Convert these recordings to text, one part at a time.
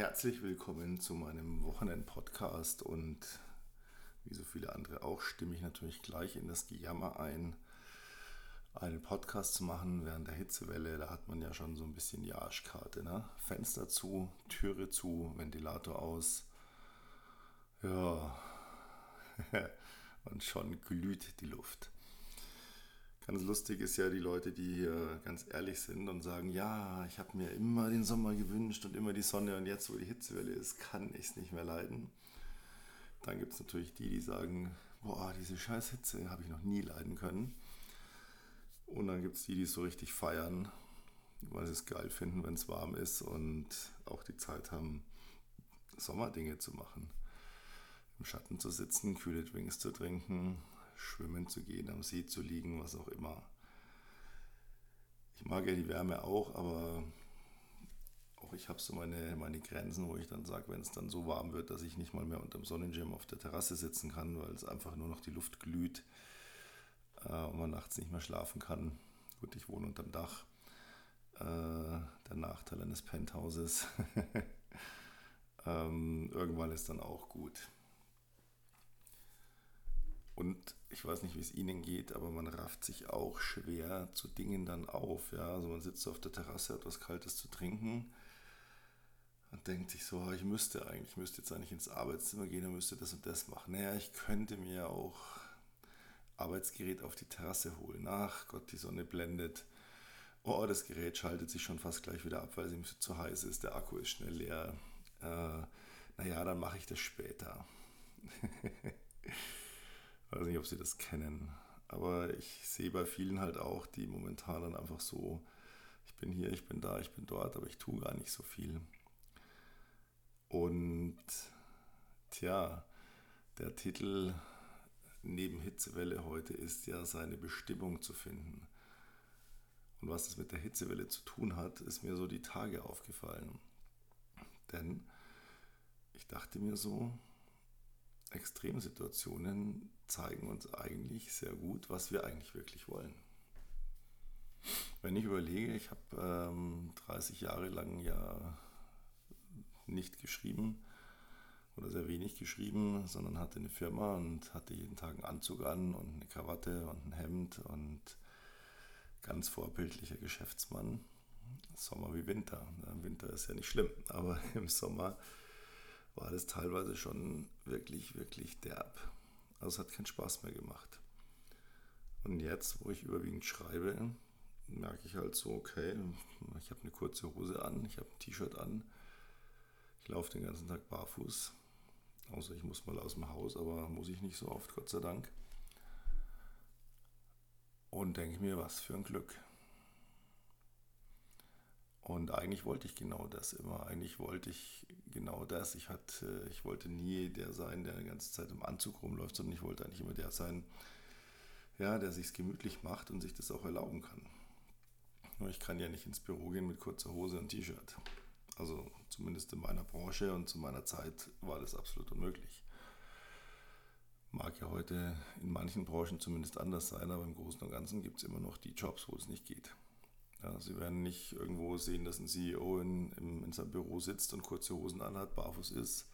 herzlich willkommen zu meinem Wochenend-Podcast und wie so viele andere auch stimme ich natürlich gleich in das Gejammer ein, einen Podcast zu machen während der Hitzewelle. Da hat man ja schon so ein bisschen die Arschkarte. Ne? Fenster zu, Türe zu, Ventilator aus. Ja, und schon glüht die Luft. Ganz lustig ist ja die Leute, die hier ganz ehrlich sind und sagen, ja, ich habe mir immer den Sommer gewünscht und immer die Sonne und jetzt, wo die Hitzewelle ist, kann ich es nicht mehr leiden. Dann gibt es natürlich die, die sagen, boah, diese scheiß Hitze habe ich noch nie leiden können. Und dann gibt es die, die es so richtig feiern, weil sie es geil finden, wenn es warm ist und auch die Zeit haben, Sommerdinge zu machen. Im Schatten zu sitzen, kühle Drinks zu trinken, schwimmen zu gehen, am See zu liegen, was auch immer. Ich mag ja die Wärme auch, aber auch ich habe so meine, meine Grenzen, wo ich dann sage, wenn es dann so warm wird, dass ich nicht mal mehr unter dem Sonnenschirm auf der Terrasse sitzen kann, weil es einfach nur noch die Luft glüht äh, und man nachts nicht mehr schlafen kann. Gut, ich wohne unterm Dach. Äh, der Nachteil eines Penthauses. ähm, irgendwann ist dann auch gut. Und ich weiß nicht, wie es Ihnen geht, aber man rafft sich auch schwer zu Dingen dann auf. Ja? Also man sitzt auf der Terrasse, hat was Kaltes zu trinken und denkt sich so, ich müsste eigentlich, ich müsste jetzt eigentlich ins Arbeitszimmer gehen und müsste das und das machen. Naja, ich könnte mir auch Arbeitsgerät auf die Terrasse holen. Ach Gott, die Sonne blendet. Oh, das Gerät schaltet sich schon fast gleich wieder ab, weil es ihm zu heiß ist. Der Akku ist schnell leer. Äh, naja, dann mache ich das später. Weiß nicht, ob Sie das kennen. Aber ich sehe bei vielen halt auch, die momentan dann einfach so, ich bin hier, ich bin da, ich bin dort, aber ich tue gar nicht so viel. Und tja, der Titel neben Hitzewelle heute ist ja seine Bestimmung zu finden. Und was das mit der Hitzewelle zu tun hat, ist mir so die Tage aufgefallen. Denn ich dachte mir so, Extremsituationen zeigen uns eigentlich sehr gut, was wir eigentlich wirklich wollen. Wenn ich überlege, ich habe ähm, 30 Jahre lang ja nicht geschrieben oder sehr wenig geschrieben, sondern hatte eine Firma und hatte jeden Tag einen Anzug an und eine Krawatte und ein Hemd und ganz vorbildlicher Geschäftsmann. Sommer wie Winter. Winter ist ja nicht schlimm, aber im Sommer war das teilweise schon wirklich, wirklich derb. Also es hat keinen Spaß mehr gemacht. Und jetzt, wo ich überwiegend schreibe, merke ich halt so, okay, ich habe eine kurze Hose an, ich habe ein T-Shirt an, ich laufe den ganzen Tag barfuß, außer ich muss mal aus dem Haus, aber muss ich nicht so oft, Gott sei Dank. Und denke mir, was für ein Glück. Und eigentlich wollte ich genau das immer. Eigentlich wollte ich genau das. Ich, hatte, ich wollte nie der sein, der die ganze Zeit im Anzug rumläuft, sondern ich wollte eigentlich immer der sein, ja, der sich gemütlich macht und sich das auch erlauben kann. Nur ich kann ja nicht ins Büro gehen mit kurzer Hose und T-Shirt. Also zumindest in meiner Branche und zu meiner Zeit war das absolut unmöglich. Mag ja heute in manchen Branchen zumindest anders sein, aber im Großen und Ganzen gibt es immer noch die Jobs, wo es nicht geht. Ja, Sie werden nicht irgendwo sehen, dass ein CEO in, in, in seinem Büro sitzt und kurze Hosen anhat, barfuß ist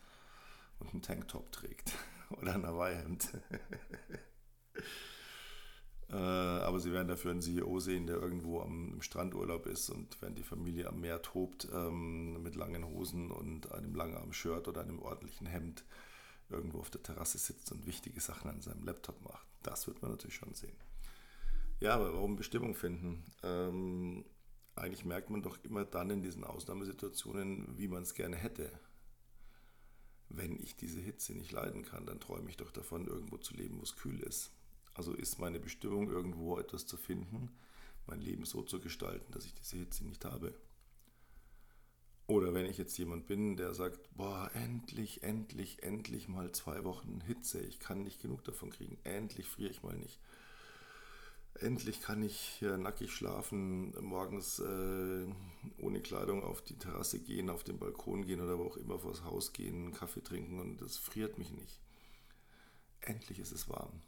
und einen Tanktop trägt oder ein Hawaii-Hemd. äh, aber Sie werden dafür einen CEO sehen, der irgendwo am im Strandurlaub ist und wenn die Familie am Meer tobt, ähm, mit langen Hosen und einem Langarm-Shirt oder einem ordentlichen Hemd irgendwo auf der Terrasse sitzt und wichtige Sachen an seinem Laptop macht. Das wird man natürlich schon sehen. Ja, aber warum Bestimmung finden? Ähm, eigentlich merkt man doch immer dann in diesen Ausnahmesituationen, wie man es gerne hätte. Wenn ich diese Hitze nicht leiden kann, dann träume ich doch davon, irgendwo zu leben, wo es kühl ist. Also ist meine Bestimmung, irgendwo etwas zu finden, mein Leben so zu gestalten, dass ich diese Hitze nicht habe. Oder wenn ich jetzt jemand bin, der sagt, boah, endlich, endlich, endlich mal zwei Wochen Hitze, ich kann nicht genug davon kriegen, endlich friere ich mal nicht endlich kann ich nackig schlafen, morgens äh, ohne Kleidung auf die Terrasse gehen, auf den Balkon gehen oder wo auch immer vors Haus gehen, Kaffee trinken und das friert mich nicht. Endlich ist es warm.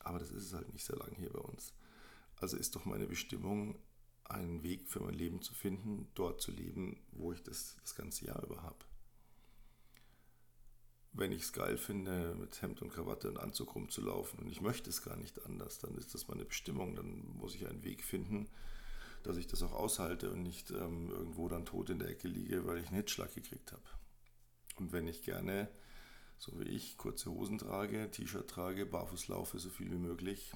Aber das ist es halt nicht sehr lang hier bei uns. Also ist doch meine Bestimmung, einen Weg für mein Leben zu finden, dort zu leben, wo ich das das ganze Jahr über habe. Wenn ich es geil finde, mit Hemd und Krawatte und Anzug rumzulaufen und ich möchte es gar nicht anders, dann ist das meine Bestimmung. Dann muss ich einen Weg finden, dass ich das auch aushalte und nicht ähm, irgendwo dann tot in der Ecke liege, weil ich einen Hitzschlag gekriegt habe. Und wenn ich gerne, so wie ich, kurze Hosen trage, T-Shirt trage, barfuß laufe, so viel wie möglich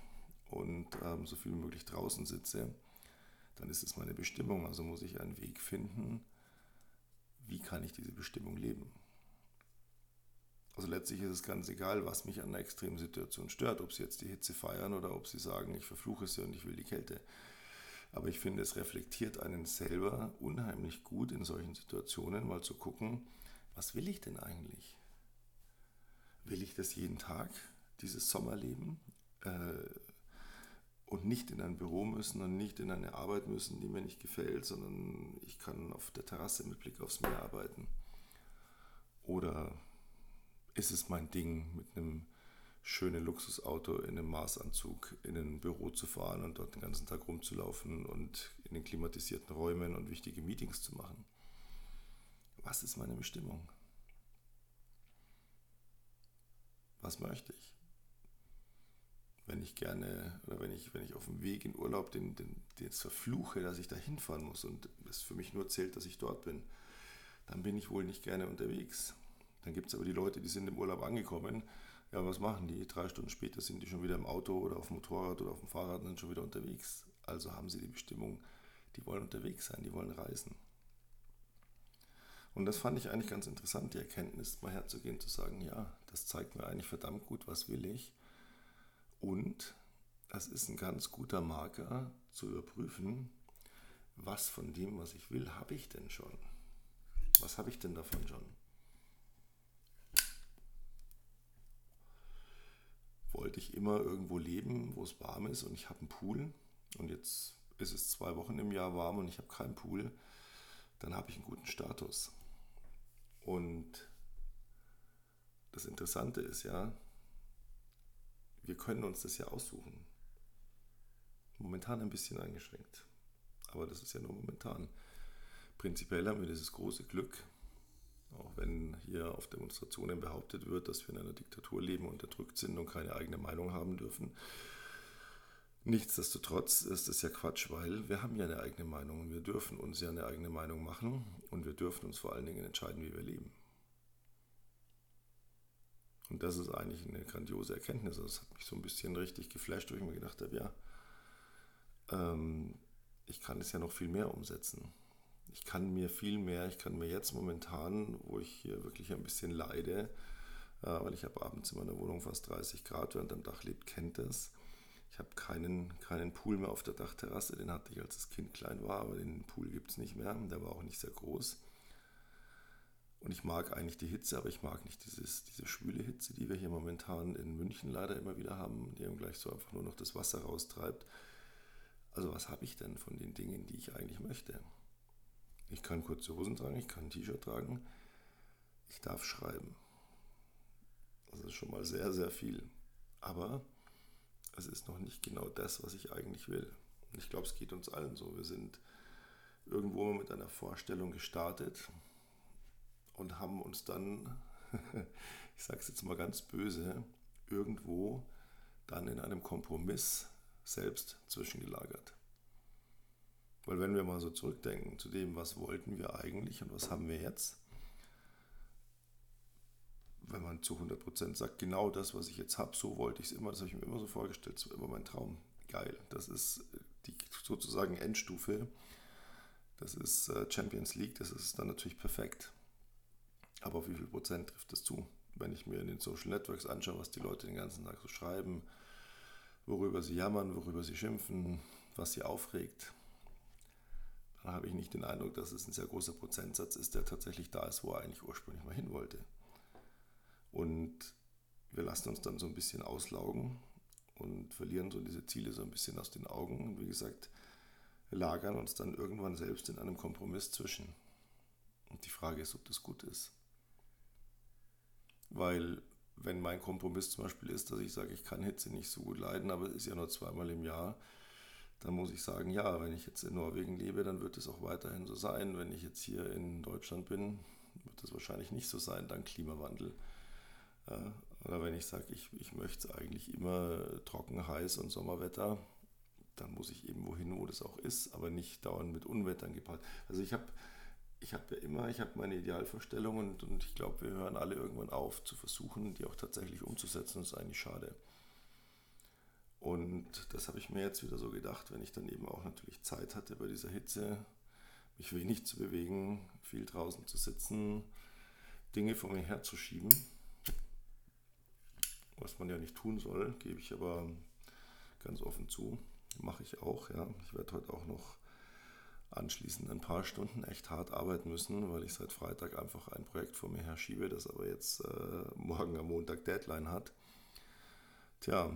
und ähm, so viel wie möglich draußen sitze, dann ist es meine Bestimmung. Also muss ich einen Weg finden, wie kann ich diese Bestimmung leben. Also letztlich ist es ganz egal, was mich an einer extremen Situation stört, ob sie jetzt die Hitze feiern oder ob sie sagen, ich verfluche sie und ich will die Kälte. Aber ich finde, es reflektiert einen selber unheimlich gut in solchen Situationen, mal zu gucken, was will ich denn eigentlich? Will ich das jeden Tag, dieses Sommerleben? Äh, und nicht in ein Büro müssen und nicht in eine Arbeit müssen, die mir nicht gefällt, sondern ich kann auf der Terrasse mit Blick aufs Meer arbeiten. Oder ist es mein Ding, mit einem schönen Luxusauto in einem Maßanzug in ein Büro zu fahren und dort den ganzen Tag rumzulaufen und in den klimatisierten Räumen und wichtige Meetings zu machen? Was ist meine Bestimmung? Was möchte ich? wenn ich gerne oder wenn ich, wenn ich auf dem Weg in Urlaub den, den, den verfluche, dass ich da hinfahren muss und es für mich nur zählt, dass ich dort bin, dann bin ich wohl nicht gerne unterwegs. Dann gibt es aber die Leute, die sind im Urlaub angekommen. Ja, was machen die? Drei Stunden später sind die schon wieder im Auto oder auf dem Motorrad oder auf dem Fahrrad und sind schon wieder unterwegs. Also haben sie die Bestimmung, die wollen unterwegs sein, die wollen reisen. Und das fand ich eigentlich ganz interessant, die Erkenntnis, mal herzugehen, zu sagen, ja, das zeigt mir eigentlich verdammt gut, was will ich und es ist ein ganz guter Marker zu überprüfen, was von dem, was ich will, habe ich denn schon? Was habe ich denn davon schon? Wollte ich immer irgendwo leben, wo es warm ist und ich habe einen Pool und jetzt ist es zwei Wochen im Jahr warm und ich habe keinen Pool, dann habe ich einen guten Status. Und das Interessante ist ja, wir können uns das ja aussuchen. Momentan ein bisschen eingeschränkt. Aber das ist ja nur momentan. Prinzipiell haben wir dieses große Glück, auch wenn hier auf Demonstrationen behauptet wird, dass wir in einer Diktatur leben, unterdrückt sind und keine eigene Meinung haben dürfen. Nichtsdestotrotz ist es ja Quatsch, weil wir haben ja eine eigene Meinung und wir dürfen uns ja eine eigene Meinung machen und wir dürfen uns vor allen Dingen entscheiden, wie wir leben. Und das ist eigentlich eine grandiose Erkenntnis. Das hat mich so ein bisschen richtig geflasht, wo ich mir gedacht habe, ja, ähm, ich kann es ja noch viel mehr umsetzen. Ich kann mir viel mehr, ich kann mir jetzt momentan, wo ich hier wirklich ein bisschen leide, äh, weil ich habe abends in meiner Wohnung fast 30 Grad, während am Dach lebt, kennt das. Ich habe keinen, keinen Pool mehr auf der Dachterrasse, den hatte ich als das Kind klein war, aber den Pool gibt es nicht mehr. Der war auch nicht sehr groß. Und ich mag eigentlich die Hitze, aber ich mag nicht dieses, diese schwüle Hitze, die wir hier momentan in München leider immer wieder haben, die eben gleich so einfach nur noch das Wasser raustreibt. Also was habe ich denn von den Dingen, die ich eigentlich möchte? Ich kann kurze Hosen tragen, ich kann ein T-Shirt tragen, ich darf schreiben. Das ist schon mal sehr, sehr viel. Aber es ist noch nicht genau das, was ich eigentlich will. Und ich glaube, es geht uns allen so. Wir sind irgendwo mit einer Vorstellung gestartet, und haben uns dann, ich sage es jetzt mal ganz böse, irgendwo dann in einem Kompromiss selbst zwischengelagert. Weil wenn wir mal so zurückdenken zu dem, was wollten wir eigentlich und was haben wir jetzt, wenn man zu 100% sagt, genau das, was ich jetzt habe, so wollte ich es immer, das habe ich mir immer so vorgestellt, das war immer mein Traum. Geil, das ist die sozusagen Endstufe, das ist äh, Champions League, das ist dann natürlich perfekt. Aber auf wie viel Prozent trifft das zu? Wenn ich mir in den Social Networks anschaue, was die Leute den ganzen Tag so schreiben, worüber sie jammern, worüber sie schimpfen, was sie aufregt, dann habe ich nicht den Eindruck, dass es ein sehr großer Prozentsatz ist, der tatsächlich da ist, wo er eigentlich ursprünglich mal hin wollte. Und wir lassen uns dann so ein bisschen auslaugen und verlieren so diese Ziele so ein bisschen aus den Augen. Und wie gesagt, lagern uns dann irgendwann selbst in einem Kompromiss zwischen. Und die Frage ist, ob das gut ist. Weil wenn mein Kompromiss zum Beispiel ist, dass ich sage, ich kann Hitze nicht so gut leiden, aber es ist ja nur zweimal im Jahr, dann muss ich sagen, ja, wenn ich jetzt in Norwegen lebe, dann wird es auch weiterhin so sein. Wenn ich jetzt hier in Deutschland bin, wird es wahrscheinlich nicht so sein, dank Klimawandel. Oder wenn ich sage, ich, ich möchte es eigentlich immer trocken, heiß und Sommerwetter, dann muss ich eben wohin, wo das auch ist, aber nicht dauernd mit Unwettern gepaart. Also ich habe ich hab ja immer, ich habe meine Idealvorstellungen und, und ich glaube, wir hören alle irgendwann auf zu versuchen, die auch tatsächlich umzusetzen. Das ist eigentlich schade. Und das habe ich mir jetzt wieder so gedacht, wenn ich dann eben auch natürlich Zeit hatte bei dieser Hitze, mich wenig zu bewegen, viel draußen zu sitzen, Dinge vor mir herzuschieben, was man ja nicht tun soll, gebe ich aber ganz offen zu, mache ich auch. Ja. Ich werde heute auch noch anschließend ein paar Stunden echt hart arbeiten müssen, weil ich seit Freitag einfach ein Projekt vor mir herschiebe, das aber jetzt äh, morgen am Montag Deadline hat. Tja,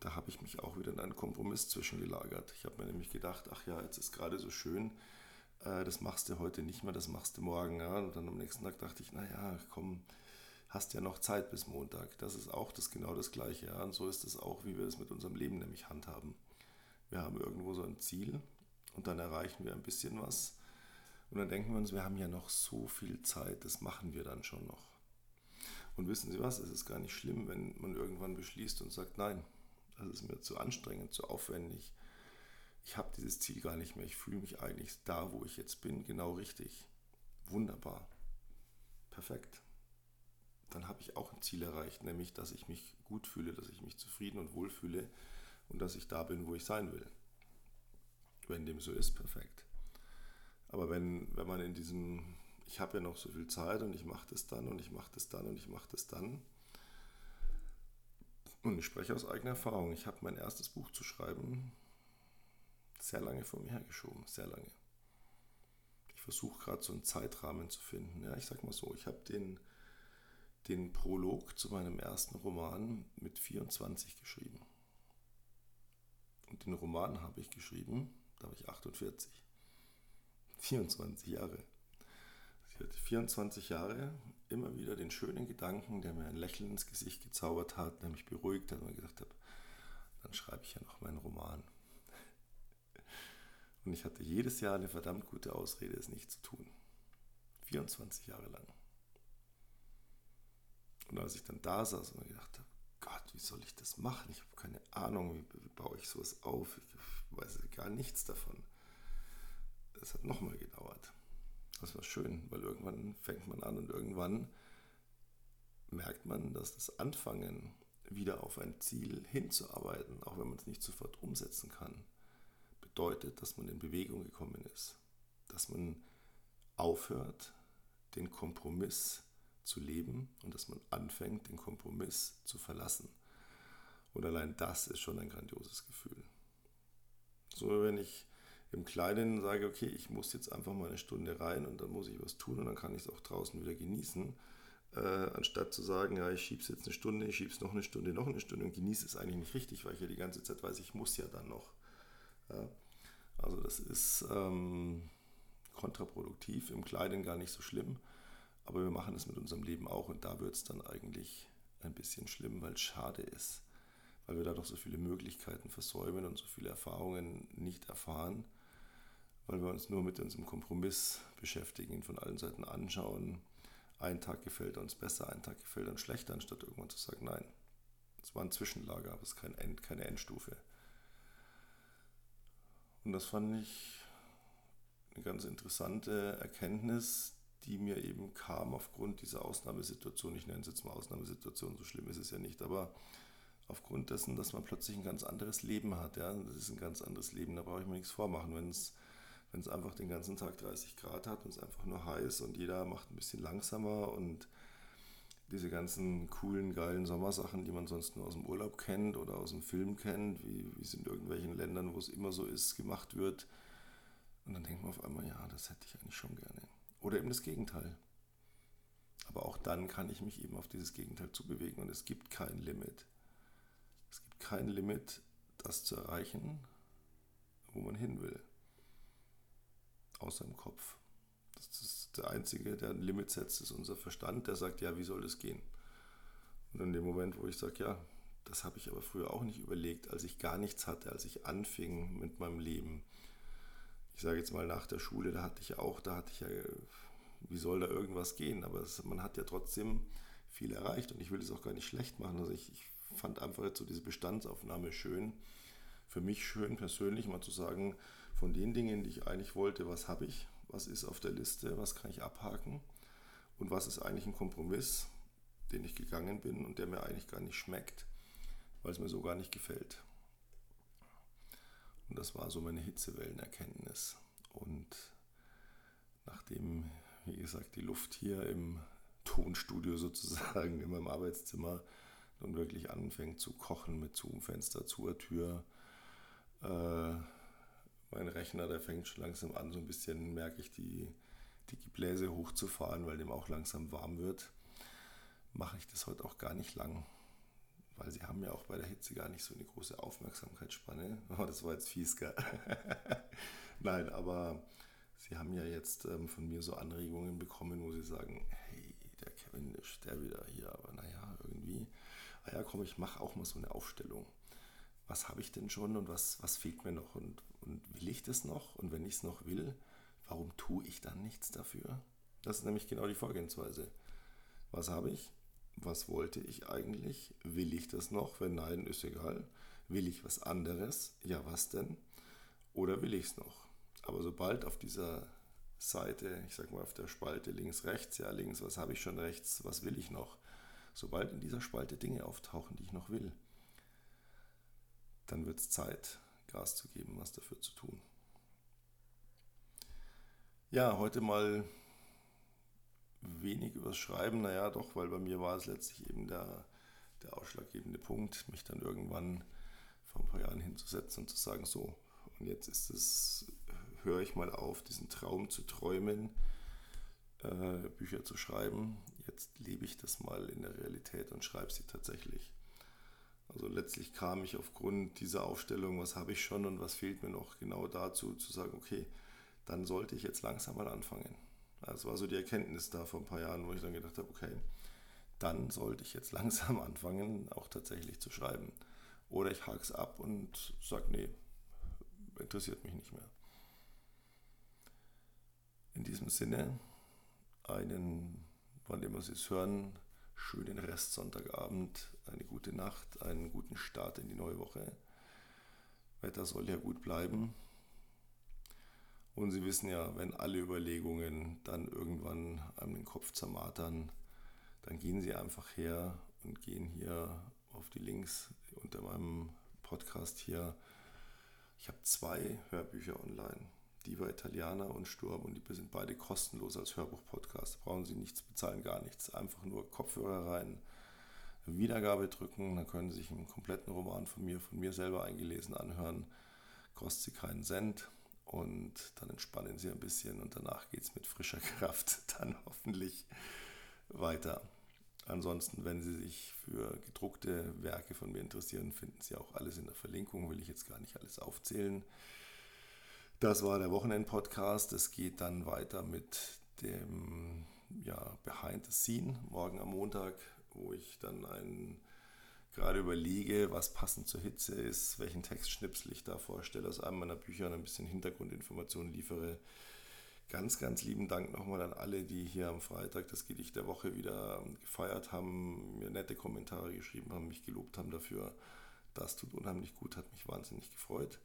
da habe ich mich auch wieder in einen Kompromiss zwischengelagert. Ich habe mir nämlich gedacht, ach ja, jetzt ist gerade so schön, äh, das machst du heute nicht mehr, das machst du morgen. Ja? Und dann am nächsten Tag dachte ich, naja, komm, hast ja noch Zeit bis Montag. Das ist auch das genau das Gleiche. Ja? Und so ist es auch, wie wir es mit unserem Leben nämlich handhaben. Wir haben irgendwo so ein Ziel und dann erreichen wir ein bisschen was. Und dann denken wir uns, wir haben ja noch so viel Zeit, das machen wir dann schon noch. Und wissen Sie was, es ist gar nicht schlimm, wenn man irgendwann beschließt und sagt, nein, das ist mir zu anstrengend, zu aufwendig. Ich habe dieses Ziel gar nicht mehr. Ich fühle mich eigentlich da, wo ich jetzt bin, genau richtig. Wunderbar. Perfekt. Dann habe ich auch ein Ziel erreicht, nämlich, dass ich mich gut fühle, dass ich mich zufrieden und wohl fühle und dass ich da bin, wo ich sein will. Wenn dem so ist, perfekt. Aber wenn, wenn man in diesem, ich habe ja noch so viel Zeit und ich mache das dann und ich mache das dann und ich mache das dann, und ich spreche aus eigener Erfahrung. Ich habe mein erstes Buch zu schreiben sehr lange vor mir hergeschoben, sehr lange. Ich versuche gerade so einen Zeitrahmen zu finden. Ja, ich sag mal so, ich habe den, den Prolog zu meinem ersten Roman mit 24 geschrieben. Und den Roman habe ich geschrieben, da war ich 48. 24 Jahre. Ich hatte 24 Jahre immer wieder den schönen Gedanken, der mir ein Lächeln ins Gesicht gezaubert hat, der mich beruhigt hat und mir gedacht habe, dann schreibe ich ja noch meinen Roman. Und ich hatte jedes Jahr eine verdammt gute Ausrede, es nicht zu tun. 24 Jahre lang. Und als ich dann da saß und mir gedacht habe, Gott, wie soll ich das machen? Ich habe keine Ahnung, wie, wie baue ich sowas auf? Ich weiß gar nichts davon. Es hat nochmal gedauert. Das war schön, weil irgendwann fängt man an und irgendwann merkt man, dass das Anfangen, wieder auf ein Ziel hinzuarbeiten, auch wenn man es nicht sofort umsetzen kann, bedeutet, dass man in Bewegung gekommen ist. Dass man aufhört, den Kompromiss zu leben und dass man anfängt, den Kompromiss zu verlassen. Und allein das ist schon ein grandioses Gefühl. So, wenn ich im Kleinen sage, okay, ich muss jetzt einfach mal eine Stunde rein und dann muss ich was tun und dann kann ich es auch draußen wieder genießen, äh, anstatt zu sagen, ja, ich schiebe es jetzt eine Stunde, ich schiebe es noch eine Stunde, noch eine Stunde und genieße es eigentlich nicht richtig, weil ich ja die ganze Zeit weiß, ich muss ja dann noch. Ja. Also das ist ähm, kontraproduktiv, im Kleinen gar nicht so schlimm, aber wir machen es mit unserem Leben auch und da wird es dann eigentlich ein bisschen schlimm, weil es schade ist, weil wir da doch so viele Möglichkeiten versäumen und so viele Erfahrungen nicht erfahren weil wir uns nur mit unserem Kompromiss beschäftigen, ihn von allen Seiten anschauen. Ein Tag gefällt uns besser, ein Tag gefällt uns schlechter, anstatt irgendwann zu sagen, nein, es war ein Zwischenlager, aber es ist kein End, keine Endstufe. Und das fand ich eine ganz interessante Erkenntnis, die mir eben kam aufgrund dieser Ausnahmesituation. Ich nenne es jetzt mal Ausnahmesituation, so schlimm ist es ja nicht, aber aufgrund dessen, dass man plötzlich ein ganz anderes Leben hat. Ja? Das ist ein ganz anderes Leben, da brauche ich mir nichts vormachen. Wenn es wenn es einfach den ganzen Tag 30 Grad hat und es einfach nur heiß und jeder macht ein bisschen langsamer und diese ganzen coolen, geilen Sommersachen, die man sonst nur aus dem Urlaub kennt oder aus dem Film kennt, wie, wie es in irgendwelchen Ländern, wo es immer so ist, gemacht wird. Und dann denkt man auf einmal, ja, das hätte ich eigentlich schon gerne. Oder eben das Gegenteil. Aber auch dann kann ich mich eben auf dieses Gegenteil zubewegen und es gibt kein Limit. Es gibt kein Limit, das zu erreichen, wo man hin will aus seinem Kopf. Das ist der Einzige, der ein Limit setzt, ist unser Verstand, der sagt, ja, wie soll das gehen? Und in dem Moment, wo ich sage, ja, das habe ich aber früher auch nicht überlegt, als ich gar nichts hatte, als ich anfing mit meinem Leben. Ich sage jetzt mal nach der Schule, da hatte ich auch, da hatte ich ja, wie soll da irgendwas gehen? Aber es, man hat ja trotzdem viel erreicht und ich will das auch gar nicht schlecht machen. Also ich, ich fand einfach jetzt so diese Bestandsaufnahme schön. Für mich schön persönlich mal zu sagen, von den Dingen, die ich eigentlich wollte, was habe ich, was ist auf der Liste, was kann ich abhaken und was ist eigentlich ein Kompromiss, den ich gegangen bin und der mir eigentlich gar nicht schmeckt, weil es mir so gar nicht gefällt. Und das war so meine Hitzewellenerkenntnis. Und nachdem, wie gesagt, die Luft hier im Tonstudio sozusagen, in meinem Arbeitszimmer, nun wirklich anfängt zu kochen mit Zoom-Fenster, zur Tür, äh, mein Rechner, der fängt schon langsam an, so ein bisschen merke ich die, die Gebläse hochzufahren, weil dem auch langsam warm wird mache ich das heute auch gar nicht lang, weil sie haben ja auch bei der Hitze gar nicht so eine große Aufmerksamkeitsspanne. Oh, das war jetzt fies, gell? Nein, aber sie haben ja jetzt ähm, von mir so Anregungen bekommen, wo sie sagen, hey, der Kevin ist der wieder hier, aber naja, irgendwie, ah ja, komm, ich mache auch mal so eine Aufstellung. Was habe ich denn schon und was, was fehlt mir noch und, und will ich das noch? Und wenn ich es noch will, warum tue ich dann nichts dafür? Das ist nämlich genau die Vorgehensweise. Was habe ich? was wollte ich eigentlich? Will ich das noch? Wenn nein, ist egal. Will ich was anderes? Ja, was denn? Oder will ich es noch? Aber sobald auf dieser Seite, ich sag mal auf der Spalte links, rechts, ja links, was habe ich schon rechts, was will ich noch? Sobald in dieser Spalte Dinge auftauchen, die ich noch will, dann wird es Zeit, Gas zu geben, was dafür zu tun. Ja, heute mal wenig übers Schreiben, naja, doch, weil bei mir war es letztlich eben der, der ausschlaggebende Punkt, mich dann irgendwann vor ein paar Jahren hinzusetzen und zu sagen, so, und jetzt ist es, höre ich mal auf, diesen Traum zu träumen, äh, Bücher zu schreiben. Jetzt lebe ich das mal in der Realität und schreibe sie tatsächlich. Also letztlich kam ich aufgrund dieser Aufstellung, was habe ich schon und was fehlt mir noch, genau dazu zu sagen, okay, dann sollte ich jetzt langsam mal anfangen. Das war so die Erkenntnis da vor ein paar Jahren, wo ich dann gedacht habe, okay, dann sollte ich jetzt langsam anfangen, auch tatsächlich zu schreiben. Oder ich hake es ab und sage, nee, interessiert mich nicht mehr. In diesem Sinne, einen, wann immer Sie es hören, schönen Restsonntagabend, eine gute Nacht, einen guten Start in die neue Woche. Wetter soll ja gut bleiben. Und Sie wissen ja, wenn alle Überlegungen dann irgendwann einem den Kopf zermartern, dann gehen Sie einfach her und gehen hier auf die Links unter meinem Podcast hier. Ich habe zwei Hörbücher online. Diva Italiana und Sturm und die sind beide kostenlos als Hörbuch-Podcast. Brauchen Sie nichts bezahlen, gar nichts. Einfach nur Kopfhörer rein, Wiedergabe drücken, dann können Sie sich einen kompletten Roman von mir, von mir selber eingelesen anhören. Kostet Sie keinen Cent und dann entspannen sie ein bisschen und danach geht es mit frischer Kraft dann hoffentlich weiter. Ansonsten, wenn Sie sich für gedruckte Werke von mir interessieren, finden Sie auch alles in der Verlinkung, will ich jetzt gar nicht alles aufzählen. Das war der Wochenend-Podcast. Es geht dann weiter mit dem ja, Behind the Scene morgen am Montag, wo ich dann einen gerade überlege, was passend zur Hitze ist, welchen Textschnipsel ich da vorstelle aus einem meiner Bücher und ein bisschen Hintergrundinformationen liefere. Ganz, ganz lieben Dank nochmal an alle, die hier am Freitag das Gedicht der Woche wieder gefeiert haben, mir nette Kommentare geschrieben haben, mich gelobt haben dafür. Das tut unheimlich gut, hat mich wahnsinnig gefreut.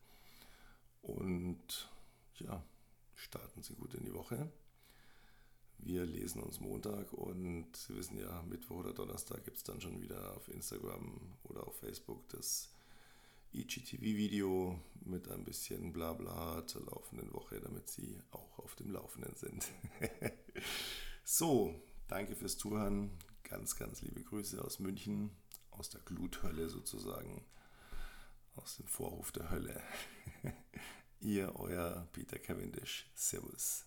Und ja, starten Sie gut in die Woche. Wir lesen uns Montag und Sie wissen ja, Mittwoch oder Donnerstag gibt es dann schon wieder auf Instagram oder auf Facebook das IGTV-Video mit ein bisschen Blabla zur laufenden Woche, damit Sie auch auf dem Laufenden sind. so, danke fürs Zuhören. Ganz, ganz liebe Grüße aus München, aus der Gluthölle sozusagen, aus dem Vorhof der Hölle. Ihr, euer Peter Cavendish. Servus.